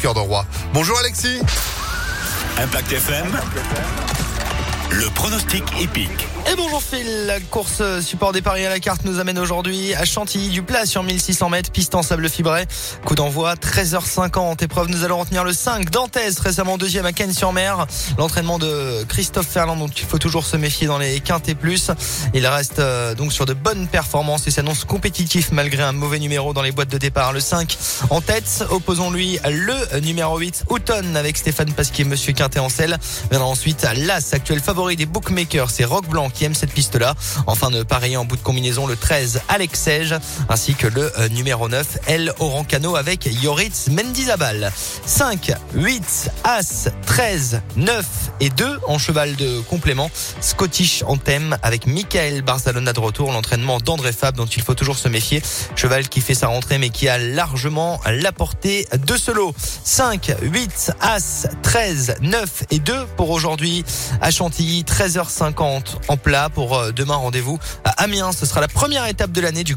cœur de roi. Bonjour Alexis. Impact FM. Le pronostic épique. Et bonjour Phil, la course support des paris à la carte nous amène aujourd'hui à Chantilly du plat sur 1600 mètres, piste en sable fibré. Coup d'envoi 13h50. Épreuve, nous allons retenir le 5 Dantes, récemment deuxième à Cannes-sur-Mer. L'entraînement de Christophe Ferland, dont il faut toujours se méfier dans les quintés plus. Il reste euh, donc sur de bonnes performances et s'annonce compétitif malgré un mauvais numéro dans les boîtes de départ. Le 5 en tête, opposons-lui le numéro 8 Houghton avec Stéphane Pasquier, Monsieur Quintet en selle. Viendra ensuite l'As, actuel favori des bookmakers, c'est Rock Blanc qui aime cette piste-là. Enfin de pareil en bout de combinaison le 13 Alex ainsi que le euh, numéro 9 El Orancano avec Yoritz Mendizabal. 5, 8, As, 13, 9 et 2 en cheval de complément. Scottish en thème avec Michael Barcelona de retour. L'entraînement d'André Fab dont il faut toujours se méfier. Cheval qui fait sa rentrée mais qui a largement la portée de ce lot. 5, 8, As, 13, 9 et 2 pour aujourd'hui à Chantilly. 13h50 en plat pour euh, demain rendez-vous à Amiens. Ce sera la première étape de l'année du